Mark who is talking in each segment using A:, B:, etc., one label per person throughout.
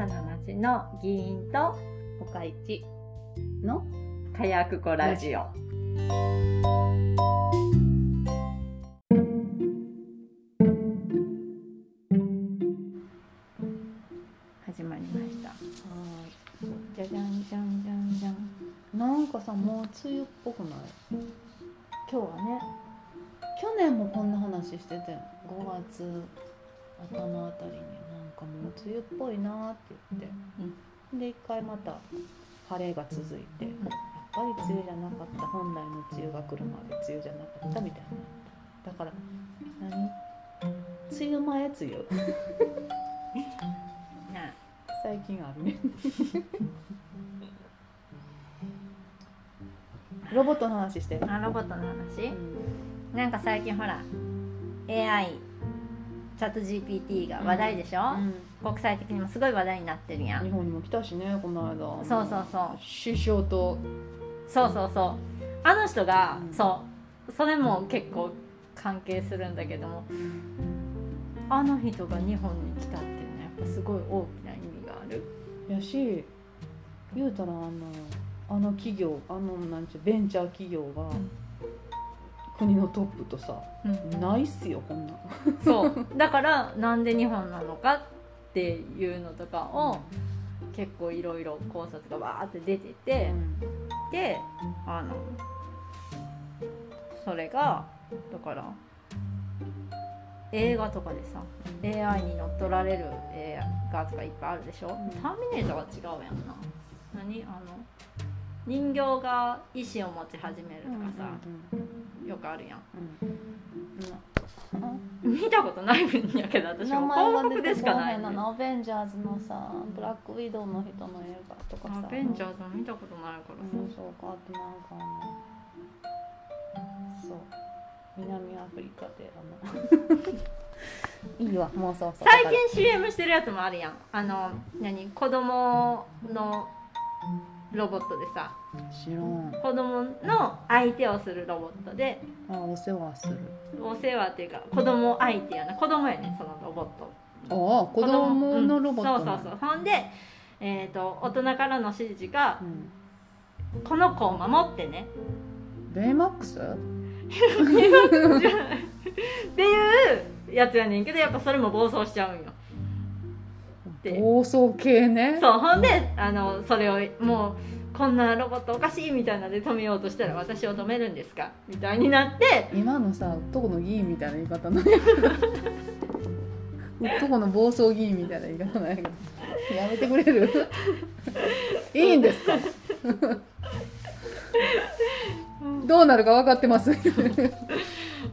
A: さな町の議員と岡市
B: の
A: 火薬庫ラジオ。始まりました。じゃじゃんじゃんじゃんじゃん。
B: なんかさもう梅雨っぽくない？
A: 今日はね、
B: 去年もこんな話してて5月頭あたりになんかもう梅雨っぽいなって言って、で一回また晴れが続いて、やっぱり梅雨じゃなかった。本来の梅雨が来るまで梅雨じゃなかったみたいなだから何？梅雨前梅雨。
A: な
B: 最近あるね。ロボットの話してる、
A: あロボットの話？
B: う。ん。
A: なんか最近ほら AI チャット GPT が話題でしょ、国際的にもすごい話題になってるやん。
B: 日本にも来たしねこの間。
A: そうそうそう。
B: 首相と。
A: そうそうそう。あの人が、
B: うん。
A: そう。それも結構関係するんだけども。あの人が日本に来たっていうのはやっぱすごい大きな意味がある。
B: やし言うたらあのあの企業あのなんちゅうベンチャー企業が、国のトップとさないっすよこんなん
A: そう。だからなんで日本なのかっていうのとかを結構いろいろ考察がわーって出てて、であのそれがだから映画とかでさ AI に乗っ取られる映画とかいっぱいあるでしょ、
B: ん。
A: ターミネーターは違うやんな。何？あの人形が意志を持ち始めるとかさ、よくあるやん。見たことないんやけど私
B: 名
A: も
B: 前が出
A: 広告でしかないね
B: なアベンジャーズのさブラックウィドウの人の映画とかさ。
A: アベンジャーズも見たことないからさ、
B: うん、そうかあとなんかあのそう。南アフリカであのいいわもうそうそう
A: 最近 CM してるやつもあるやん。あの何？子供のロボットでさ。
B: 知らん。
A: 子供の相手をするロボットで。
B: あお世話する。
A: お世話っていうか子供相手やな。子供やねそのロボット。
B: ああ子供のロボット
A: うんそうそうそう。ほんで、えー、と大人からの指示が
B: うん。
A: この子を守ってね。
B: ベイマックス？
A: っていうやつやねんけどやっぱそれも暴走しちゃうんよで
B: 暴走系ね。
A: そうほんであのそれをもうこんなロボットおかしいみたいなので止めようとしたら私を止めるんですか？みたいになって。
B: 今のさ男の議員みたいな言い方なんや 男の暴走議員みたいな言い方なんやけど。やめてくれる？いいんですか？どうなるか分かってます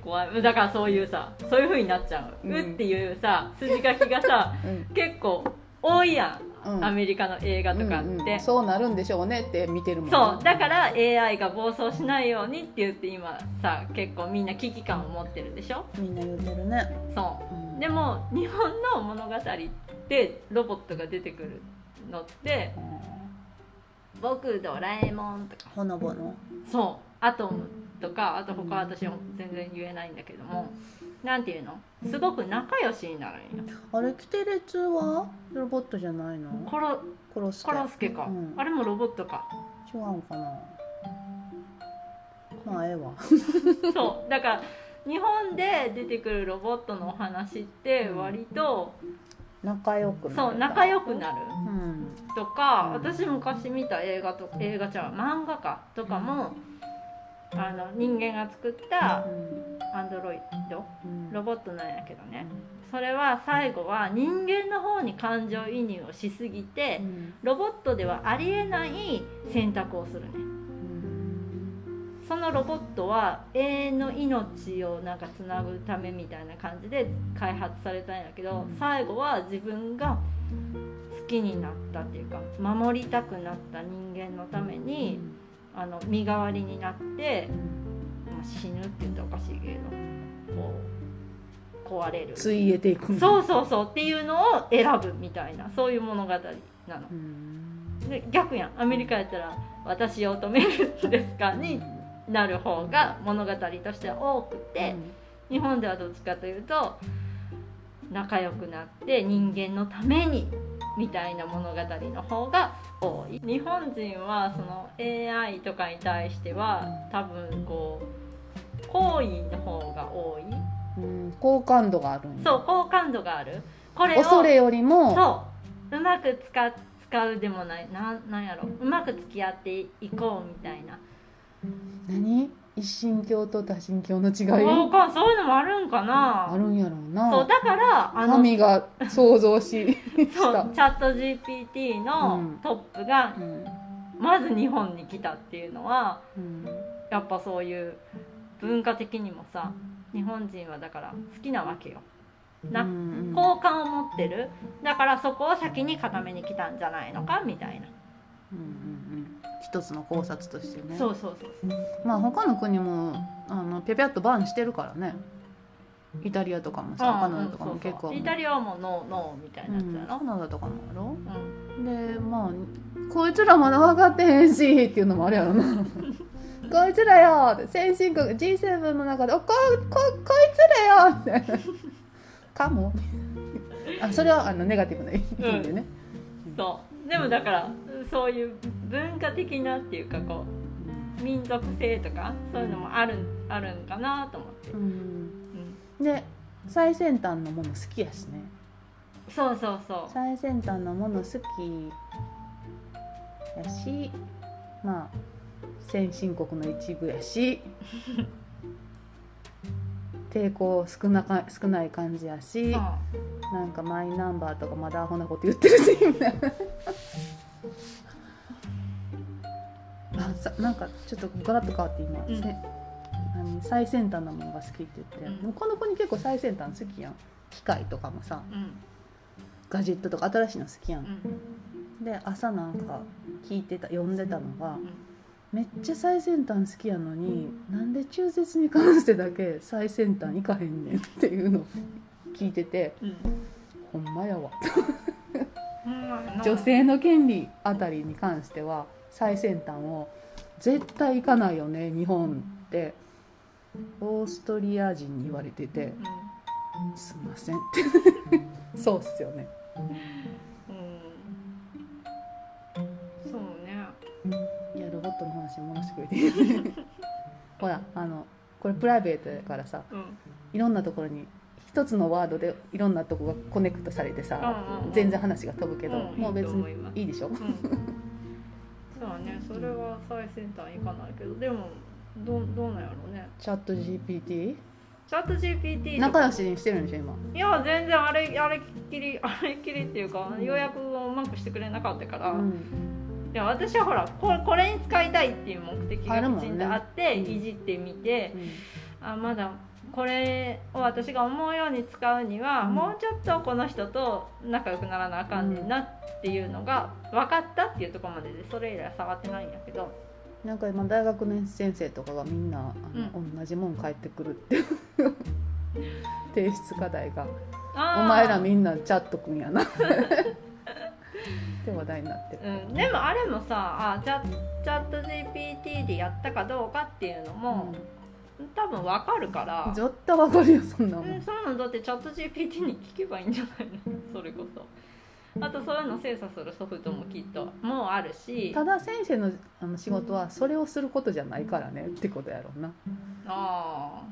A: 怖い。だからそういうさそういう風になっちゃう、
B: うん。
A: うっていうさ筋書きがさ
B: うん。
A: 結構多いやん、
B: うん。
A: アメリカの映画とかって、
B: うんうんそうなるんでしょうねって見てるもん
A: そう。だから AI が暴走しないようにって言って今さ結構みんな危機感を持ってるでしょ？
B: みんな言ってるね、
A: そう。
B: うん。
A: でも日本の物語でロボットが出てくるのって「僕ドラえもん」とか。
B: ほのぼの。
A: そう。アトムとかあと他私も全然言えないんだけども。なんていうの？すごく仲良しになるんよ。
B: あれキテレツは？ロボットじゃないの？
A: コロ
B: コロスケ？
A: コロスケか、
B: うん。
A: あれもロボットか。
B: 違うんかな？まあええわ。
A: そう。だから日本で出てくるロボットのお話って割と、
B: 仲良くなる
A: そう仲良くなる。
B: うん。
A: とか、
B: うん
A: 私昔見た映画と映画ちゃう漫画か。とかも、あの人間が作ったアンドロイド。
B: うん。
A: ロボットなんやけどね。それは最後は人間の方に感情移入をしすぎて
B: うん。
A: ロボットではありえない選択をするね。そのロボットは永遠の命をなんかつなぐためみたいな感じで開発されたんやけど、
B: うん。
A: 最後は自分が好きになったっていうか守りたくなった人間のために、あの身代わりになって、まあ、死ぬって言ったらおかしいけれど。こう。壊れる。
B: ついえていく
A: そうそうそうっていうのを選ぶみたいなそういう物語なの。
B: うん。
A: で逆やん。アメリカやったら「私を止めるんですか?」になる方が物語としては多くて、日本ではどっちかというと仲良くなって人間のためにみたいな物語の方が多い。日本人はその AI とかに対しては多分こう好意の方が多い。
B: うん好感度がある
A: そう好感度がある。これを
B: 恐れよりも
A: そううまく使使うでもない。なんなんやろ。うまく付き合っていこうみたいな。
B: 何？一神教と多神教の違い？
A: そうかそういうのもあるんかな。
B: あるんやろうな。
A: そうだからあの
B: 神が想像し
A: そうチャット GPT
B: う
A: の
B: ん。
A: トップが
B: うん。
A: まず日本に来たっていうのは
B: うん。
A: やっぱそういう文化的にもさ日本人はだから好きなわけよ。な好感を持ってる。だからそこを先に固めに来たんじゃないのかみたいな、
B: 一つの考察としてね。
A: そうそうそう
B: まあ他の国もあのぴゃぴゃっとバンしてるからね。イタリアとかもさカナダとかも結構。
A: イタリアはもうノーノーみたいなやつやろ。
B: うん、カナダとかもやろ
A: うん。
B: でまあこいつらまだ分かってへんしっていうのもあるやろな。こいつらよって。先進国 G7 の中でおこここいつらよって。かも。あそれはあのネガティブな意味でね、
A: そう。でもだからそういう文化的なっていうかこう民族性とかそういうのもあるあるんかなと思って、
B: う
A: うん
B: ん、で最先端のもの好きやしね。
A: そうそうそう。
B: 最先端のもの好きやしまあ先進国の一部やし 抵抗少なか少ない感じやし、
A: そう。
B: なんかマイナンバーとかまだアホなこと言ってるしみたいなさなんかちょっとガラッと変わって今、
A: うん。
B: せ何最先端なものが好きって言って、
A: うん。
B: この子に結構最先端好きやん。機械とかもさ。
A: うん。
B: ガジェットとか新しいの好きやん。
A: う、ん。
B: で朝なんか聞いてた読んでたのが
A: うん。
B: めっちゃ最先端好きやのになんで中絶に関してだけ最先端いかへんねんっていうのを聞いてて
A: うん。
B: ほんまやわ。
A: うん
B: 女性の権利あたりに関しては最先端を絶対行かないよね日本って。オーストリア人に言われてて
A: うん「
B: すいません」ってそうっすよね。
A: うん。そうね。
B: いやロボットの話戻してくれて ほらあのこれプライベートやからさ
A: うん。
B: いろんなところに一つのワードでいろんなとこがコネクトされてさ、
A: うんうんうん。
B: 全然話が飛ぶけど、
A: うん。
B: もう別にいいでしょ、
A: うんね。それは最先端いかないけど。でもどうどうなんやろうね。
B: チャット GPT
A: チャット GPT
B: 仲良しにしてるんでしょ今。
A: いや全然あれあれっきり あれっきりっていうか予約をうまくしてくれなかったから、い
B: うん。
A: や私はほらこれこれに使いたいっていう目的がきちんとあって
B: うん。
A: いじってみて、
B: うん。
A: あまだこれを私が思うように使うには、
B: うん。
A: もうちょっとこの人と仲良くならなあかんねんなっていうのが分かったっていうところまででそれ以来触ってないんやけど。
B: なんか今大学の先生とかがみんなあの、同じもん返ってくるって 提出課題が「
A: あー。
B: お前らみんなチャットくんやな」って話題になってる、
A: うん、でもあれもさあチャチャット GPT でやったかどうかっていうのも、多分分かるから、
B: 絶対わかるよそんなもん、
A: うん、そんなのだってチャット GPT に聞けばいいんじゃないの？それこそあとそういうの精査するソフトもきっともうあるし。た
B: だ先生のあの仕事はそれをすることじゃないからねってことやろうな。
A: あ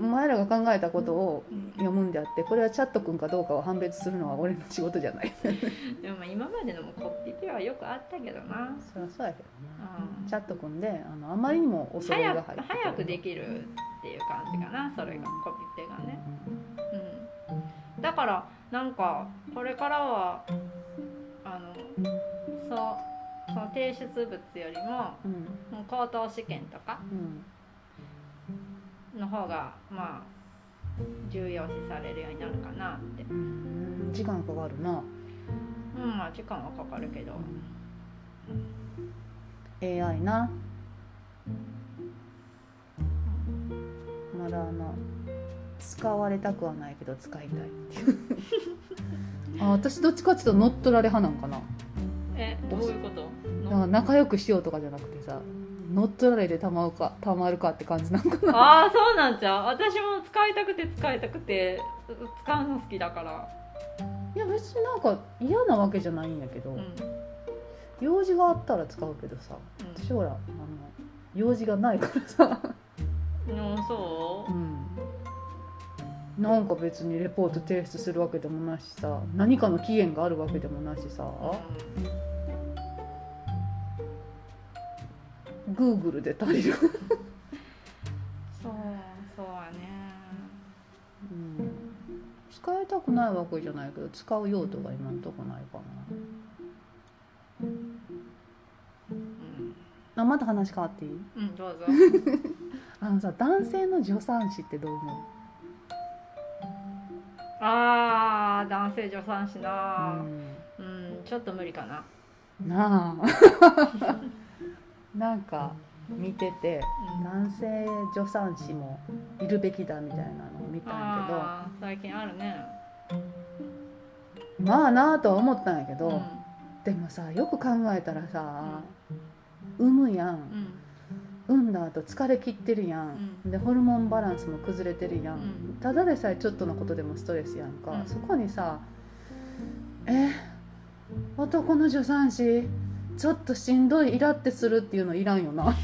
B: お前らが考えたことを読むんであってこれはチャットくんかどうかを判別するのは俺の仕事じゃない。
A: でもまあ今までのもコピペはよくあったけどな、
B: そりゃそうやけどな。
A: うん。
B: チャットくんであのあまりにも恐れが
A: 早く
B: 入って
A: 早くできるっていう感じかなそれが。コピペがね、うん、だからなんかこれからはあのそうその提出物よりも
B: うん。
A: もう高等試験とか
B: うん。
A: の方がまあ重要視されるようになるかなって。
B: うん。時間かかるな。
A: うんまあ時間はかかるけど。
B: AI な。まだあの使われたくはないけど使いたい。っていうあ私どっちかっていうと乗っ取られ派なんかな。
A: えどういうこと？
B: だから仲良くしようとかじゃなくてさ乗っ取られてたまるかたまるかって感じなんかな。
A: ああそうなんちゃう。私も使いたくて使いたくて使うの好きだから。
B: いや別になんか嫌なわけじゃないんやけど、
A: うん、うん、
B: 用事があったら使うけどさ私ほらあの用事がないからさ、
A: でもそう？
B: うん、なんか別にレポート提出するわけでもないしさ。何かの期限があるわけでもないしさ、Google で足りる、
A: そうそうやね。
B: うん、使いたくないわけじゃないけど使う用途が今んとこないか
A: うん。
B: なあまた話変わっていい？
A: うんどうぞ。
B: あのさ男性の助産師ってどう思
A: あー男性助産師
B: う、
A: な
B: う
A: うん、ちょっと無理かな、
B: ん、なあ。なんか見てて
A: うん。
B: 男性助産師もいるべきだみたいなのを見たんや
A: あー最近あるね。
B: けどまあなあとは思ったんやけど、
A: うん。
B: でもさよく考えたらさ産むやん。
A: うん
B: 産んだ後疲れ切ってるやん、でホルモンバランスも崩れてるやん、
A: うん。
B: ただでさえちょっとのことでもストレスやんか、
A: うん。
B: そこにさえ男の助産師ちょっとしんどいイラってするっていうのいらんよな。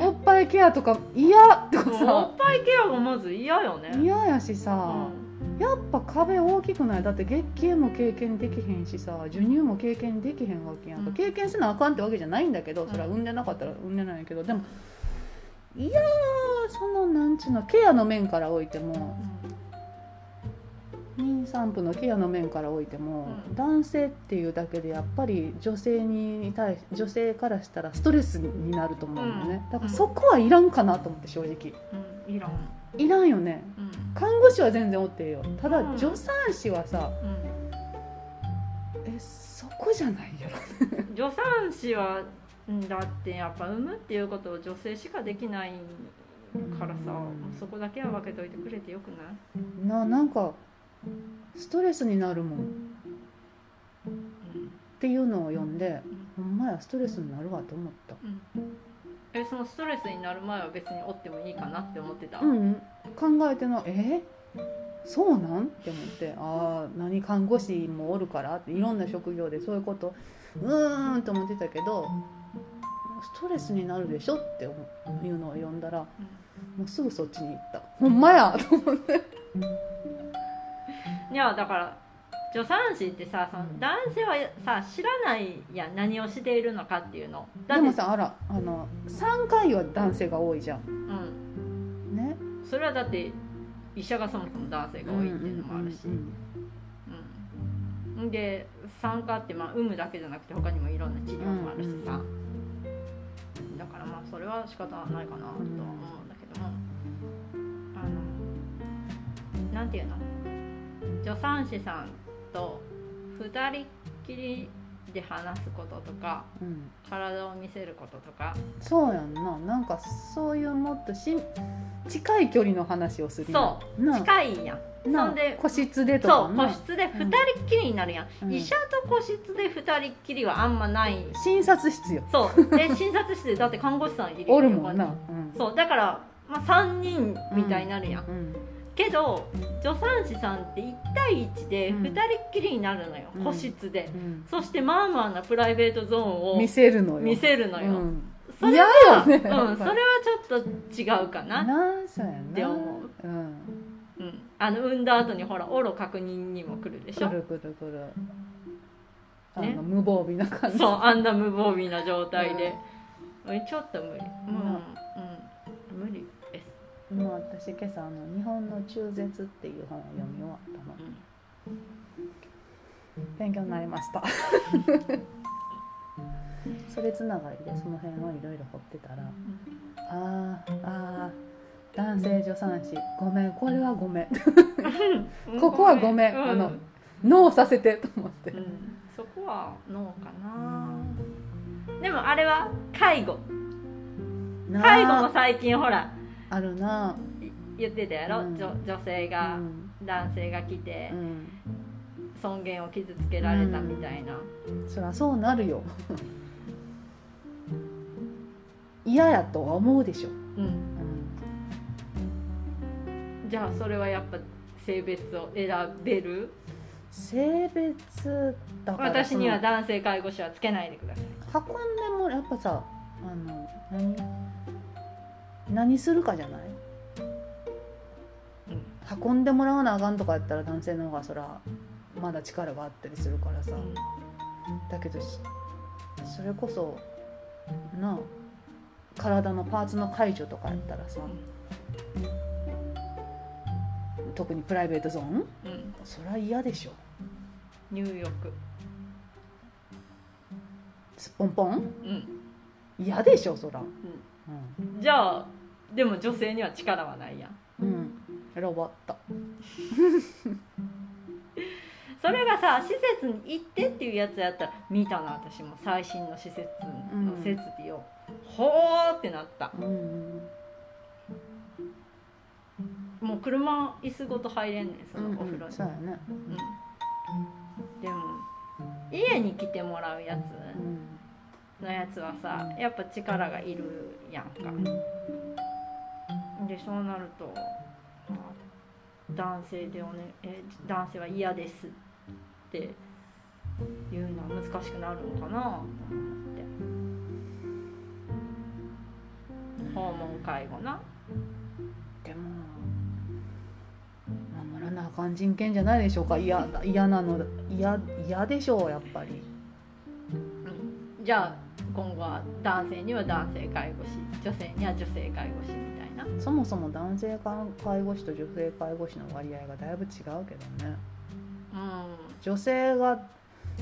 B: おっぱいケアとか嫌とか
A: もうお
B: さ
A: っぱいケアがまず嫌よね。
B: 嫌やし
A: う
B: さ、
A: ん
B: やっぱ壁大きくない？だって月経も経験できへんしさ授乳も経験できへんわけやんか、
A: うん。
B: 経験せなあかんってわけじゃないんだけどそれは
A: うん
B: 産んでなかったら産んでないけどでもいやーそのなんちゅうのケアの面からおいても妊産婦のケアの面からおいても、
A: うん。
B: 男性っていうだけでやっぱり女性に対し女性からしたらストレスになると思うのね、
A: うん。
B: だからそこはいらんかなと思って正直。
A: うん。いらん
B: いらんよね。
A: うん。
B: 看護師は全然おってよ。ただ
A: うん。
B: 助産師はさ、
A: うん。
B: えそこじゃないやろ。
A: 助産師はんだってやっぱ産むっていうことを女性しかできないからさ、
B: うん。
A: そこだけは分けといてくれてよくない、
B: ななんかストレスになるもん。っ
A: うん。
B: ていうのを読んでほんまやストレスになるわと思った。
A: うんえそのストレスになる前は別におってもいいかなって思ってた、
B: うん考えてなえ？そうなん？って思って。ああ何看護師もおるからって。いろんな職業でそういうこと。うーんと思ってたけどストレスになるでしょっていうのを読んだらもうすぐそっちに行った。ほんまやと思って。
A: いやだから助産師ってさその
B: うん。
A: 男性はさ知らないやん。何をしているのかっていうの。
B: でもさあらあの3回は男性が多いじゃん。
A: うん。
B: ね？
A: それはだって医者がそもそも男性が多いっていうのもあるし、
B: うんうん
A: うん、で産科ってまあ産むだけじゃなくて他にもいろんな治療もあるしさ、だからまあそれは仕方ないかなとは思うんだけども、あのなんていうの？助産師さんと2人っきりで話すこととか
B: うん。うん
A: 体を見せることとか。
B: そうやんな。なんかそういうもっとし近い距離の話をする
A: そ
B: な
A: 近いやん。
B: な
A: そんで
B: 個室でと
A: そう個室で2人っきりになるやん、
B: うん。
A: 医者と個室で2人っきりはあんまない。
B: 診察室よ。
A: そう。で診察室でだって看護師さんいるよ
B: おるもんな。うん。
A: そう。だから、まあ、3人みたいになるやん、
B: うん
A: けど助産師さんって1対1で
B: うん。
A: 2人っきりになるのよ、
B: うん。
A: 個室で。
B: うん。
A: そしてまあまあなプライベートゾーンを
B: 見せるのよ。
A: 見せるのよ、
B: うん。
A: それは
B: ね
A: うん、それはちょっと違うかな、
B: なそうやな。
A: って思う。
B: うん。
A: うん、あの産んだ後にほらオロ確認にも来るでしょ。
B: くるくるくる。あ
A: ね
B: の無防備な感じ。
A: そうあんな無防備な状態で、うん。ちょっと無理。うん、うん、無理
B: 今私今朝あの「日本の中絶」っていう本を読み終わったの。
A: うん。
B: 勉強になりました。それつながりでその辺をいろいろ掘ってたらあーあー男性助産師ごめん。これはごめん。
A: うん。
B: ここはごめん。
A: う
B: あのノーさせてと思って。
A: うん、そこはノーかな。でもあれは介護。介護も最近ほら
B: あるな。い
A: 言ってたやろ、
B: うん。
A: 女女性
B: う
A: が、
B: ん。
A: 男性が来て
B: うん。
A: 尊厳を傷つけられたみたいな、
B: そりゃそうなるよ。嫌やとは思うでしょ、
A: うん。
B: うん。
A: じゃあそれはやっぱ性別を選べる？
B: 性別だから
A: 私には
B: そ
A: 男性介護士はつけないでください。
B: の運んでもやっぱさあの何？何するかじゃない？運んでもらわなあかんとかやったら男性の方がそらまだ力があったりするからさ、だけどしそれこそなあ体のパーツの解除とかやったらさ、特にプライベートゾーン？
A: うん。うん
B: そりゃ嫌でしょ。
A: 入浴。
B: すっぽんぽん
A: うん。
B: 嫌でしょそら
A: じゃあでも女性には力はないやん。
B: うん、うん、選ばった
A: それがさ施設に行ってっていうやつやったら見たな私も最新の施設の設備を、ほーってなった。
B: うん。
A: もう車椅子ごと入れんねんそ
B: うん
A: のお風呂に、
B: そうやね。
A: うん。でも家に来てもらうやつ。
B: うん
A: のやつはさやっぱ力がいるやんか。でそうなるとまあ男性でおねえ男性は嫌ですっていうのは難しくなるのかなと思って。訪問介護な。
B: でも守らなあかん人権じゃないでしょうか。嫌嫌なの嫌嫌でしょうやっぱり。
A: うん。じゃあ今後は男性には男性介護士女性には女性介護士みたいな。
B: そもそも男性介護士と女性介護士の割合がだいぶ違うけどね。
A: うん。
B: 女性が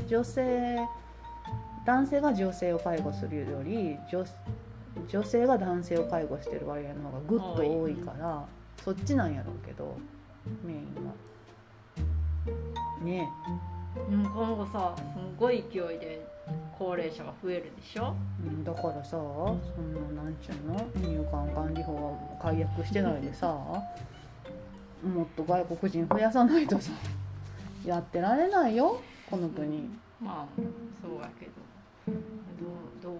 B: 女性男性が女性を介護するより女女性が男性を介護してる割合の方がぐっと多いからそっちなんやろうけどメインは。ね
A: うん今後さすごい勢いで高齢者が増えるでしょ？
B: えうんだからさそんななんちゅうの？入管管理法は解約してないでさもっと外国人増やさないとさ やってられないよこの国。
A: まあそうやけど。どうどう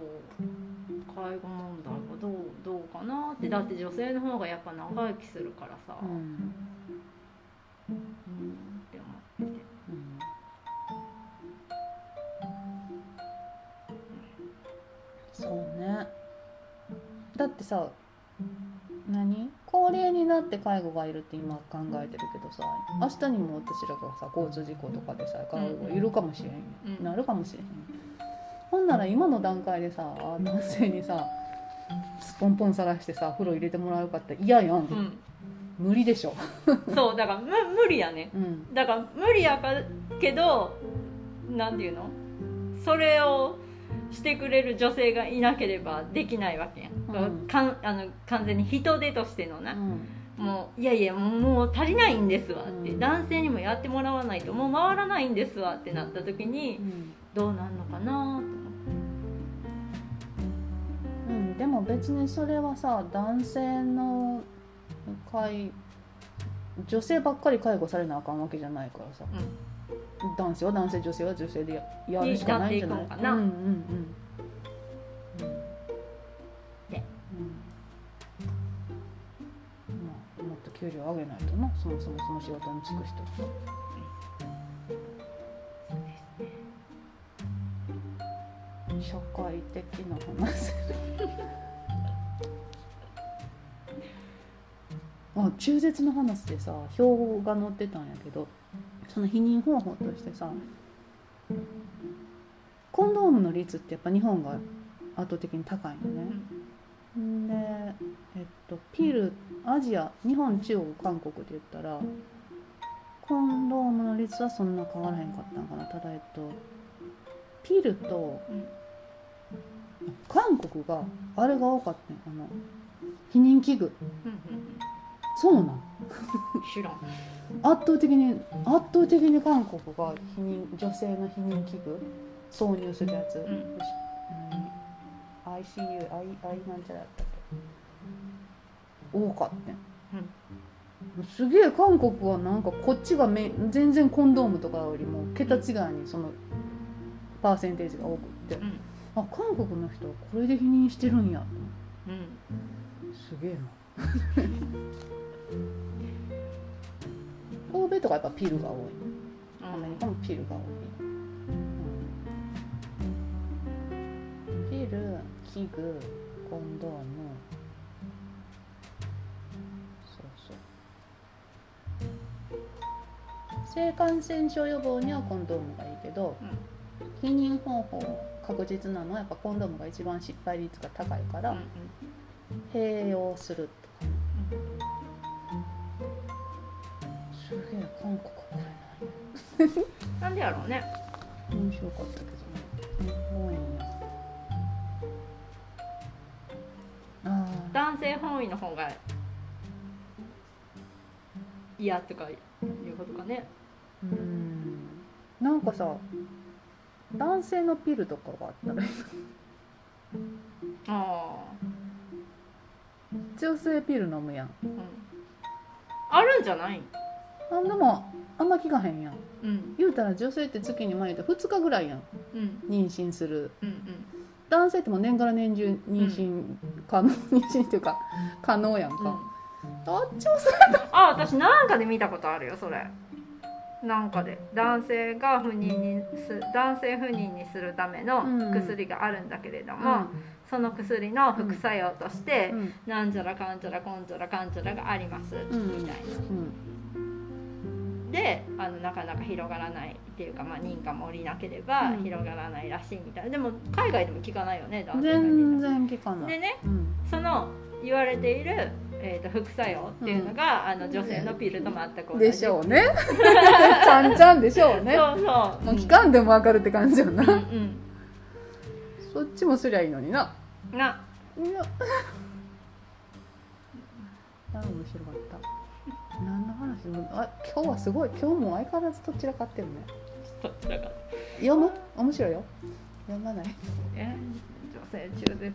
A: 介護問題はどうどうかなって。だって女性の方がやっぱ長生きするからさ、
B: う
A: うん
B: ん
A: って思ってて
B: そうね。だってさ何？高齢になって介護がいるって今考えてるけどさ明日にも私らがさ交通事故とかでさ介護がいるかもしれんよ、
A: うん。
B: なるかもしれへんほんなら今の段階でさ男性にさスポンポン探してさ風呂入れてもらうかって嫌やん、
A: うん。
B: 無理でしょ、
A: そうだからむ無理やね。
B: うん、
A: だから無理やかけどなんていうの？それをしてくれる女性がいなければできないわけやん、
B: うん。
A: かんあの完全に人手としてのな、
B: うん。
A: もういやいやもうもう足りないんですわって、
B: うん。
A: 男性にもやってもらわないともう回らないんですわってなった時に
B: うん。
A: どうなんのかなと
B: うん、でも別にそれはさ男性の介女性ばっかり介護されなあかんわけじゃないからさ、男性は男性女性は女性でややるしかないんじゃない？
A: かな。
B: うんうんうん。給料上げないとな。そもそもその仕事に就く人。
A: そうですね。
B: 社会的な話。あ中絶の話でさ表が載ってたんやけどその避妊方法としてさコンドームの率ってやっぱ日本が圧倒的に高いのね、ん。でえっとピルアジア日本中国韓国で言ったらコンドームの率はそんな変わらへんかったんかな。ただえっとピルと
A: うん。
B: 韓国があれが多かったんあの避妊器具そうなん
A: 知らん。
B: 圧倒的に圧倒的に韓国が避妊女性の避妊器具挿入するやつ、
A: ん。
B: 何 ICU アイアイなんちゃらやったっけ？多かったん、すげえ韓国はなんかこっちがめ全然コンドームとかよりも桁違いにそのパーセンテージが多くって、
A: うん。
B: あ韓国の人はこれで否認してるんや。
A: うん。
B: すげえな欧米とかやっぱピルが多い。アメリカもピルが多い、うん、ピル器具コンドーム。そうそう。性感染症予防にはコンドームがいいけど避妊方法確実なのはやっぱコンドームが一番失敗率が高いから、
A: うんうん。
B: 併用する韓国これない
A: なんでやろうね。
B: 面白かったけどね。多いんやああ
A: 男性本位の方が嫌とかいうことかね。
B: うん。なんかさ男性のピルとかがあったらいい
A: あ
B: 女性ピル飲むやん。
A: あうん。あるんじゃない？
B: あでもあんま聞かへんやん。
A: うん。
B: 言うたら女性って月に前で2日ぐらいやん。
A: うん。
B: 妊娠する。
A: うん
B: 男性ってもう年から年中妊娠可能、妊娠っていうか可能やん
A: うん。
B: か、どっちも
A: あ私なんかで見たことあるよそれ。なんかで。男性が不妊にす男性不妊にするための
B: うん。
A: 薬があるんだけれども、その薬の副作用として、
B: うん。
A: なんちゃらかんちゃらこんちゃらかんちゃらがあります、
B: ん。
A: みたいな。
B: うん
A: であのなかなか広がらないっていうか、まあ、認可も下りなければ
B: うん。
A: 広がらないらしいみたいな。でも海外でも聞かないよね男性不
B: 全
A: 妊
B: 然聞かない。
A: でね
B: うん。
A: その言われている、えー、と副作用っていうのが、あの女性のピルと全く同じ
B: でしょうね。ちゃんちゃんでしょうね。
A: そうそう。
B: もう聞かんでも分かるって感じやな、
A: うんうん。
B: そっちもすりゃいいのにな。
A: うんな。い
B: や。あ面白かった何の話？もあ今日はすごい。今日も相変わらずどちらかってるね
A: どちらか。
B: 読む？面白いよ。読まない、
A: え？女性中絶？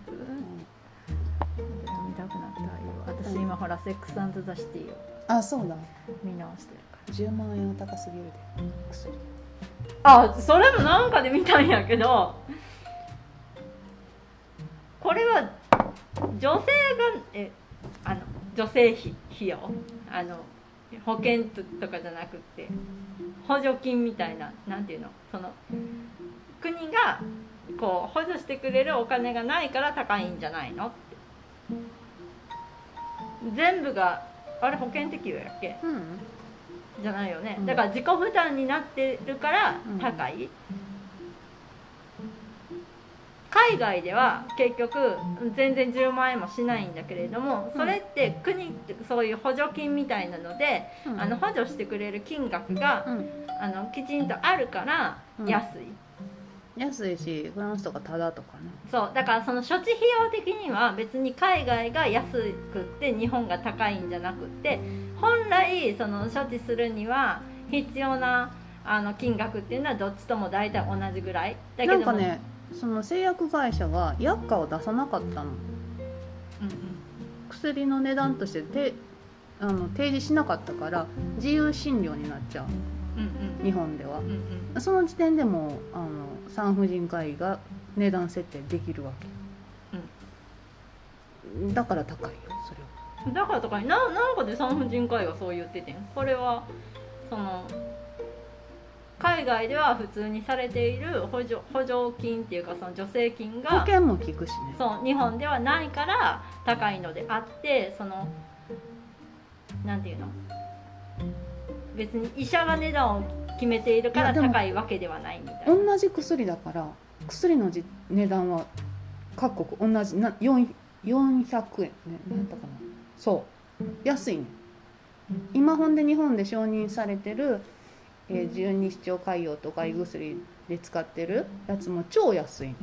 A: 見たくなったよ私今ほら「セックスザ・シティ」を
B: あそうだ。
A: 見直してるから。
B: 10万円は高すぎるで。薬。
A: あそれもなんかで見たんやけど。これは女性がえあの女性費費用？あの保険とかじゃなくて補助金みたいななんていうのその国がこう補助してくれるお金がないから高いんじゃないのって。全部があれ保険適用やっけ？
B: うん。
A: じゃないよね。
B: うん。
A: だから自己負担になってるから
B: うん。
A: 高い、海外では結局全然10万円もしないんだけれどもそれって国ってそういう補助金みたいなので、
B: うん。
A: あの補助してくれる金額が、
B: うん。
A: あのきちんとあるから
B: うん。
A: 安い、
B: 安いしフランスとかタダとかね。
A: そう。だからその処置費用的には別に海外が安くって日本が高いんじゃなくって本来その処置するには必要なあの金額っていうのはどっちとも大体同じぐらい。だけども
B: なんかねその製薬会社が薬価を出さなかったの。
A: うんうん
B: 薬の値段としててあの提示しなかったから自由診療になっちゃう。
A: うんうん
B: 日本では。
A: うんうん
B: その時点でもあの産婦人科医が値段設定できるわけ、うんだから高いよそれは。
A: だからとかにななんかで産婦人科医がそう言っててん？これはその海外では普通にされている補助補助金っていうかその助成金が
B: 保険も効くしね。
A: そう日本ではないから高いのであってそのなんていうの？別に医者が値段を決めているから高いわけではないみたいな。
B: 同じ薬だから薬のじ値段は各国同じな4 400円ね何やったかなそう。安いね。今ほんで日本で承認されてる、えー十二指腸潰瘍とか胃薬で使ってるやつも超安い。ね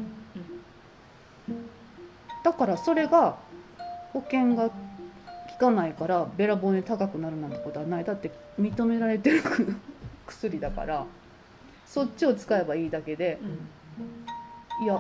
B: だからそれが保険が効かないからべらぼうに高くなるなんてことはない。だって認められてる薬だから。そっちを使えばいいだけで。
A: うん。
B: いや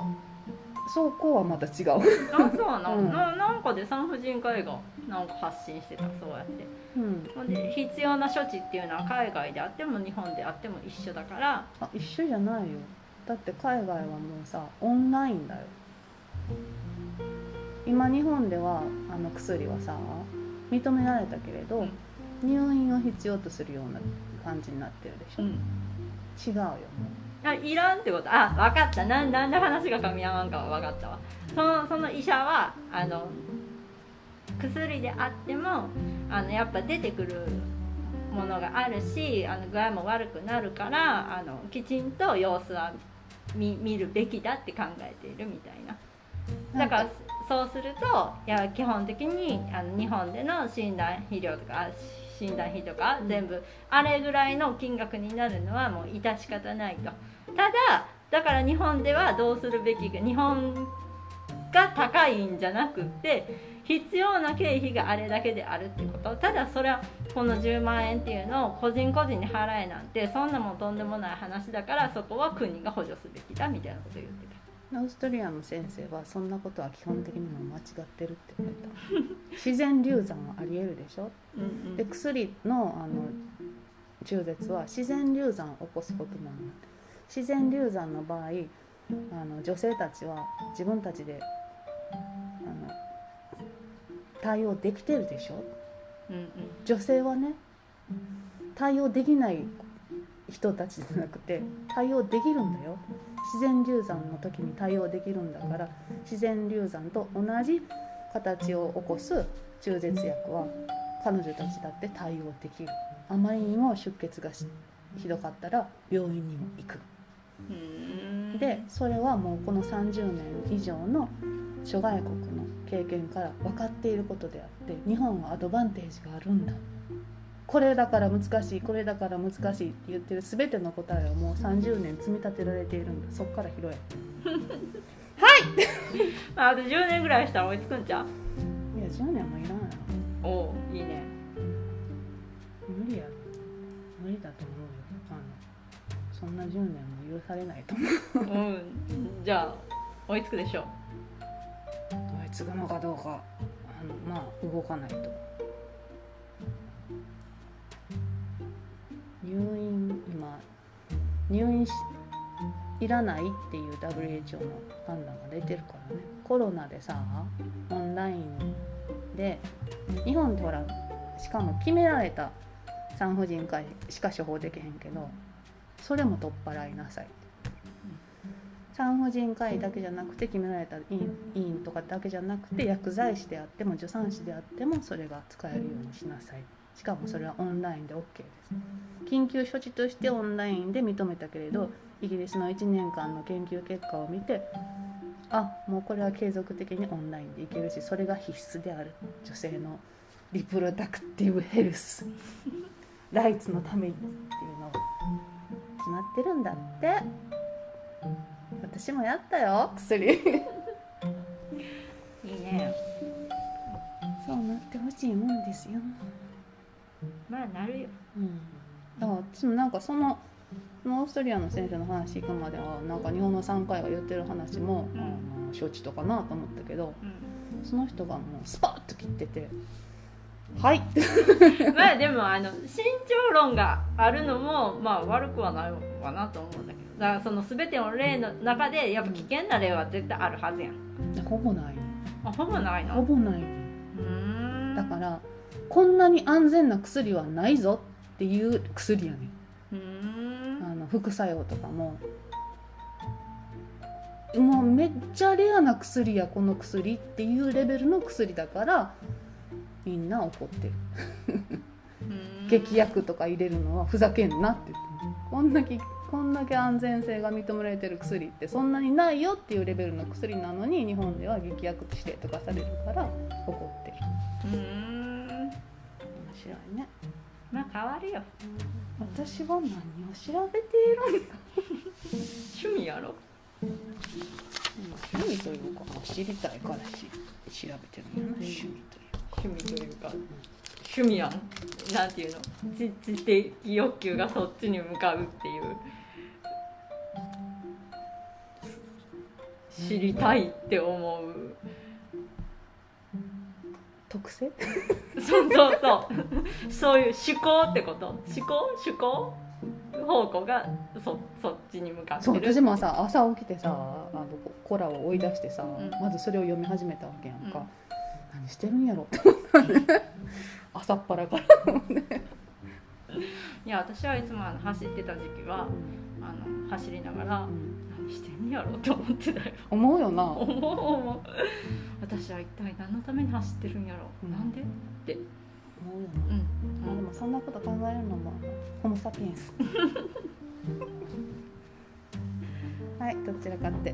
B: そこはまた違う、
A: あそうなの、
B: うん。
A: ななんかで産婦人科医がなんか発信してたそうやって。
B: うん、
A: ほんで必要な処置っていうのは海外であっても日本であっても一緒だから。
B: あ一緒じゃないよ。だって海外はもうさオンラインだよ。今日本ではあの薬はさ認められたけれど、入院を必要とするような感じになってるでしょ、
A: うん。
B: 違うよ
A: あいらんってこと。あ分かった。なんなんで話が噛み合わんかは分かったわ。そのその医者はあの薬であってもあのやっぱ出てくるものがあるしあの具合も悪くなるからあのきちんと様子は見見るべきだって考えているみたいな。だからそうするといや基本的にあの日本での診断費料とかあ診断費とか全部あれぐらいの金額になるのはもう致し方ないとただだから日本ではどうするべきか日本が高いんじゃなくって必要な経費があれだけであるってこと。ただそれはこの10万円っていうのを個人個人に払えなんてそんなもんとんでもない話だからそこは国が補助すべきだみたいなこと言ってた。
B: オーストリアの先生はそんなことは基本的にも間違ってるって言ってた。自然流産はありえるでしょ？
A: うん
B: で薬のあの中絶は自然流産を起こすことなの自然流産の場合あの女性たちは自分たちであの対応できてるでしょ？
A: うんうん。
B: 女性はね対応できない人たちじゃなくて対応できるんだよ。自然流産の時に対応できるんだから自然流産と同じ形を起こす中絶薬は彼女たちだって対応できる。あまりにも出血がしひどかったら病院にも行く。
A: うん
B: でそれはもうこの30年以上の諸外国の経験から分かっていることであって日本はアドバンテージがあるんだ。これだから難しいこれだから難しいって言ってる全ての答えはもう30年積み立てられているんだ。そっから拾え。
A: あ あと10年ぐらいしたら追いつくんちゃう？
B: いや10年もいらんやろ
A: おおいいね。
B: 無理や無理だと思うよあの。そんな10年も許されないと思う。
A: うん。じゃあ追いつくでしょう。
B: 追いつくのかどうかあのまあ動かないと。入院今入院しいらないっていう WHO の判断が出てるからね。コロナでさオンラインで日本ってほらしかも決められた産婦人科医しか処方できへんけどそれも取っ払いなさい。産婦人科医だけじゃなくて決められた医院医院とかだけじゃなくて薬剤師であっても助産師であってもそれが使えるようにしなさい。しかもそれはオンラインで OK です。緊急処置としてオンラインで認めたけれどイギリスの1年間の研究結果を見てあもうこれは継続的にオンラインでいけるしそれが必須である。女性のリプロダクティブヘルス。ライツのためにっていうのが決まってるんだって。私もやったよ。薬。
A: いいね。
B: そうなってほしいもんですよ。
A: まあなるよ。
B: うん。だから私もなんかそのオーストリアの先生の話行くまではなんか日本の産科医が言ってる話も、
A: うん。
B: あの承知とかなと思ったけど
A: うん。
B: その人がもうスパッと切ってて「はい」
A: まあでもあの慎重論があるのもまあ悪くはないわなと思うんだけどだからその全ての例の中でやっぱ危険な例は絶対あるはずやん。
B: ほぼない。
A: あほぼないの？
B: ほぼない。
A: うーん。
B: だからこんなに安全な薬はないぞっていう薬やね
A: うーん。
B: あの副作用とかも。もうめっちゃレアな薬やこの薬っていうレベルの薬だからみんな怒ってる。劇薬とか入れるのはふざけんなって言ってこんだけこんだけ安全性が認められてる薬ってそんなにないよっていうレベルの薬なのに日本では劇薬指定とかされるから怒ってる。
A: うーん。
B: 面白いね。
A: まあ変わるよ。
B: 私は何を調べているんだ。
A: 趣味やろ。
B: 趣味というか知りたいからし調べてるんやな。趣味という
A: 趣味というか趣味やん。なんていうの？知知的欲求がそっちに向かうっていう。知りたいって思う。
B: 特性？
A: そうそうそう。そういう思考ってこと？思考？趣向方向がそそっちに向かって
B: そう
A: る
B: 私もさ朝起きてさあのコラを追い出してさ、
A: ん。
B: まずそれを読み始めたわけやんか、
A: うん
B: 何してるんやろ。朝っぱらから、
A: いや私はいつも走ってた時期はあの走りながら何してんやろって思ってたよ
B: 思うよな。
A: 思う思う。私は一体何のために走ってるんやろ、
B: うん。
A: なんで？って。
B: 思うよ
A: う
B: な、
A: ん、
B: まあでもそんなこと考えるのもホモ・サピエンス。はいどちらかって